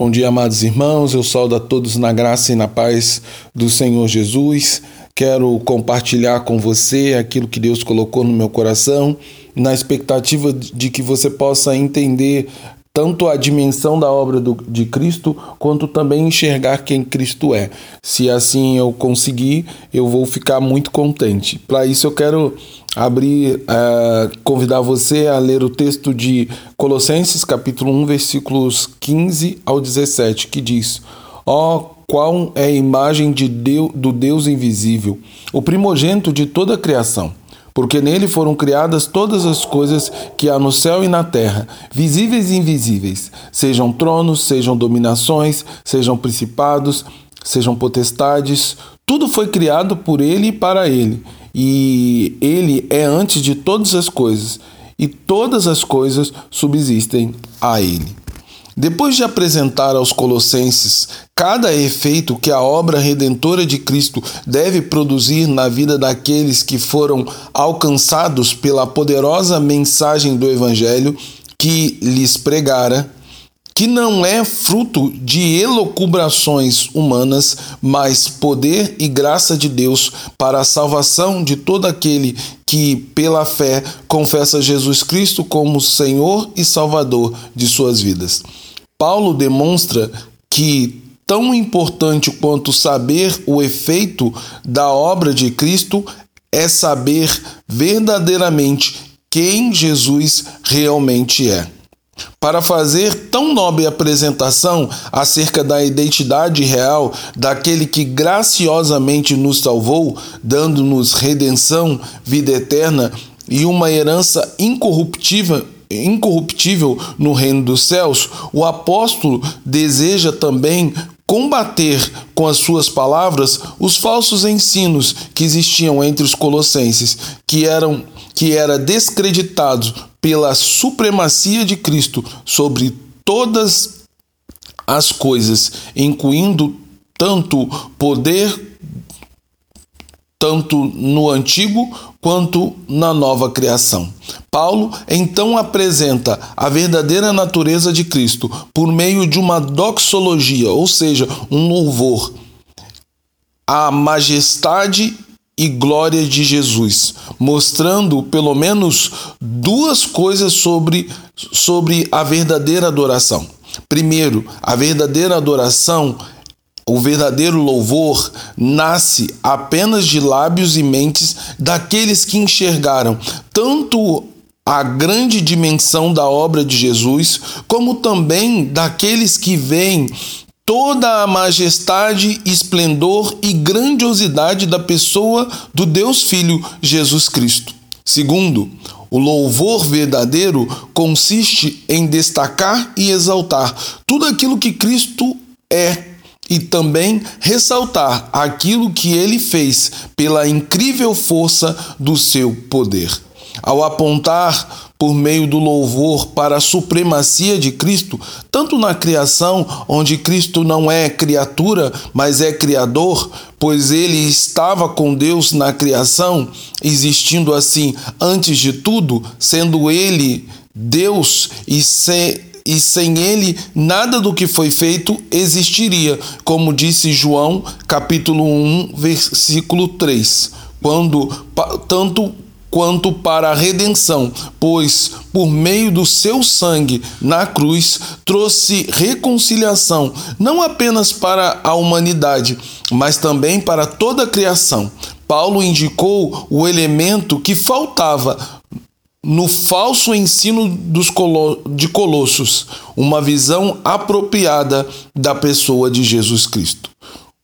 Bom dia, amados irmãos. Eu saúdo a todos na graça e na paz do Senhor Jesus. Quero compartilhar com você aquilo que Deus colocou no meu coração, na expectativa de que você possa entender tanto a dimensão da obra do, de Cristo, quanto também enxergar quem Cristo é. Se assim eu conseguir, eu vou ficar muito contente. Para isso, eu quero abrir, uh, convidar você a ler o texto de Colossenses, capítulo 1, versículos 15 ao 17, que diz: Ó, oh, qual é a imagem de Deus, do Deus invisível, o primogênito de toda a criação porque nele foram criadas todas as coisas que há no céu e na terra, visíveis e invisíveis, sejam tronos, sejam dominações, sejam principados, sejam potestades, tudo foi criado por ele e para ele, e ele é antes de todas as coisas, e todas as coisas subsistem a ele. Depois de apresentar aos Colossenses cada efeito que a obra redentora de Cristo deve produzir na vida daqueles que foram alcançados pela poderosa mensagem do Evangelho que lhes pregara, que não é fruto de elocubrações humanas, mas poder e graça de Deus para a salvação de todo aquele que, pela fé, confessa Jesus Cristo como Senhor e Salvador de suas vidas. Paulo demonstra que tão importante quanto saber o efeito da obra de Cristo é saber verdadeiramente quem Jesus realmente é. Para fazer tão nobre apresentação acerca da identidade real daquele que graciosamente nos salvou, dando-nos redenção, vida eterna e uma herança incorruptível incorruptível no reino dos céus, o apóstolo deseja também combater com as suas palavras os falsos ensinos que existiam entre os colossenses, que eram que era descreditado pela supremacia de Cristo sobre todas as coisas, incluindo tanto poder tanto no antigo quanto na nova criação. Paulo então apresenta a verdadeira natureza de Cristo por meio de uma doxologia, ou seja, um louvor à majestade e glória de Jesus, mostrando pelo menos duas coisas sobre, sobre a verdadeira adoração. Primeiro, a verdadeira adoração o verdadeiro louvor nasce apenas de lábios e mentes daqueles que enxergaram tanto a grande dimensão da obra de Jesus, como também daqueles que veem toda a majestade, esplendor e grandiosidade da pessoa do Deus Filho Jesus Cristo. Segundo, o louvor verdadeiro consiste em destacar e exaltar tudo aquilo que Cristo é e também ressaltar aquilo que ele fez pela incrível força do seu poder. Ao apontar por meio do louvor para a supremacia de Cristo, tanto na criação, onde Cristo não é criatura, mas é criador, pois ele estava com Deus na criação, existindo assim antes de tudo, sendo ele Deus e ser e sem ele nada do que foi feito existiria, como disse João, capítulo 1, versículo 3. Quando tanto quanto para a redenção, pois por meio do seu sangue na cruz trouxe reconciliação, não apenas para a humanidade, mas também para toda a criação. Paulo indicou o elemento que faltava no falso ensino dos colo de Colossos, uma visão apropriada da pessoa de Jesus Cristo.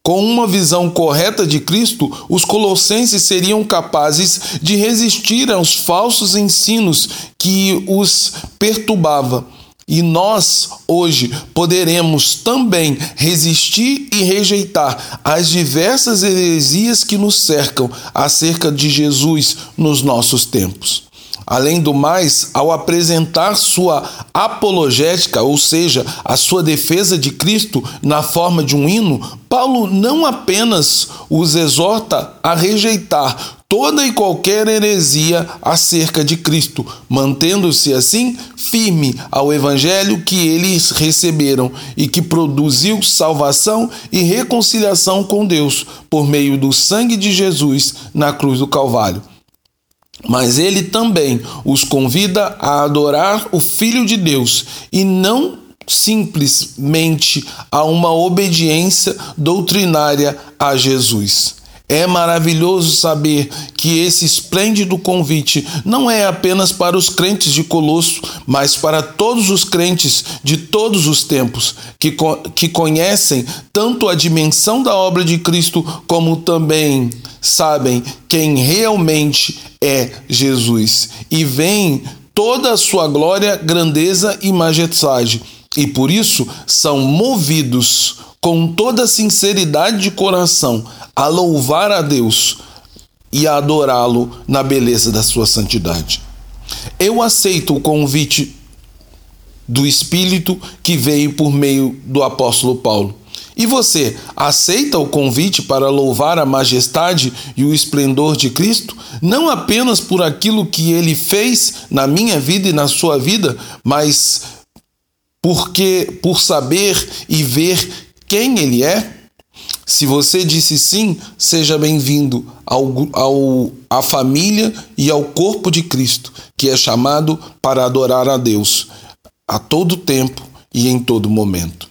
Com uma visão correta de Cristo, os colossenses seriam capazes de resistir aos falsos ensinos que os perturbava. E nós, hoje, poderemos também resistir e rejeitar as diversas heresias que nos cercam acerca de Jesus nos nossos tempos. Além do mais, ao apresentar sua apologética, ou seja, a sua defesa de Cristo na forma de um hino, Paulo não apenas os exorta a rejeitar toda e qualquer heresia acerca de Cristo, mantendo-se assim firme ao evangelho que eles receberam e que produziu salvação e reconciliação com Deus por meio do sangue de Jesus na cruz do Calvário. Mas ele também os convida a adorar o Filho de Deus e não simplesmente a uma obediência doutrinária a Jesus. É maravilhoso saber que esse esplêndido convite não é apenas para os crentes de Colosso, mas para todos os crentes de todos os tempos, que, que conhecem tanto a dimensão da obra de Cristo, como também sabem quem realmente é Jesus e veem toda a sua glória, grandeza e majestade. E por isso são movidos com toda sinceridade de coração a louvar a Deus e a adorá-lo na beleza da sua santidade. Eu aceito o convite do Espírito que veio por meio do apóstolo Paulo. E você aceita o convite para louvar a majestade e o esplendor de Cristo, não apenas por aquilo que ele fez na minha vida e na sua vida, mas porque por saber e ver quem ele é? Se você disse sim, seja bem-vindo ao, ao, à família e ao corpo de Cristo, que é chamado para adorar a Deus a todo tempo e em todo momento.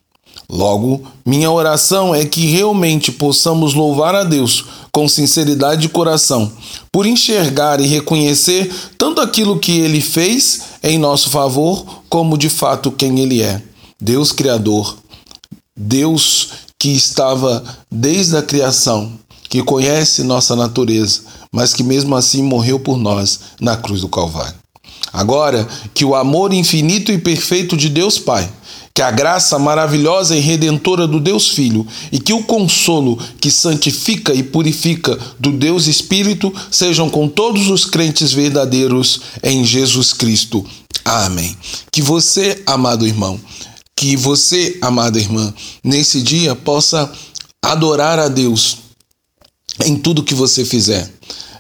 Logo, minha oração é que realmente possamos louvar a Deus com sinceridade de coração, por enxergar e reconhecer tanto aquilo que ele fez em nosso favor, como de fato quem ele é. Deus Criador, Deus que estava desde a criação, que conhece nossa natureza, mas que mesmo assim morreu por nós na cruz do Calvário. Agora que o amor infinito e perfeito de Deus Pai, que a graça maravilhosa e redentora do Deus Filho e que o consolo que santifica e purifica do Deus Espírito sejam com todos os crentes verdadeiros em Jesus Cristo. Amém. Que você, amado irmão, que você, amada irmã, nesse dia possa adorar a Deus em tudo que você fizer.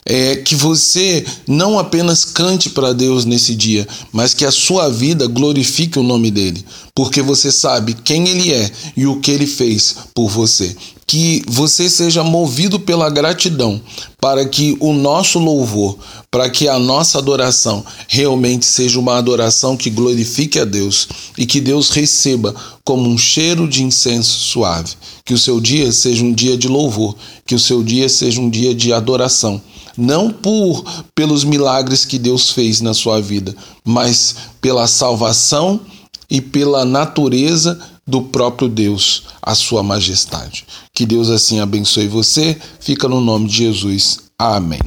É, que você não apenas cante para Deus nesse dia, mas que a sua vida glorifique o nome dele, porque você sabe quem ele é e o que ele fez por você que você seja movido pela gratidão, para que o nosso louvor, para que a nossa adoração realmente seja uma adoração que glorifique a Deus e que Deus receba como um cheiro de incenso suave. Que o seu dia seja um dia de louvor, que o seu dia seja um dia de adoração não por pelos milagres que Deus fez na sua vida, mas pela salvação e pela natureza do próprio Deus, a sua majestade. Que Deus assim abençoe você. Fica no nome de Jesus. Amém.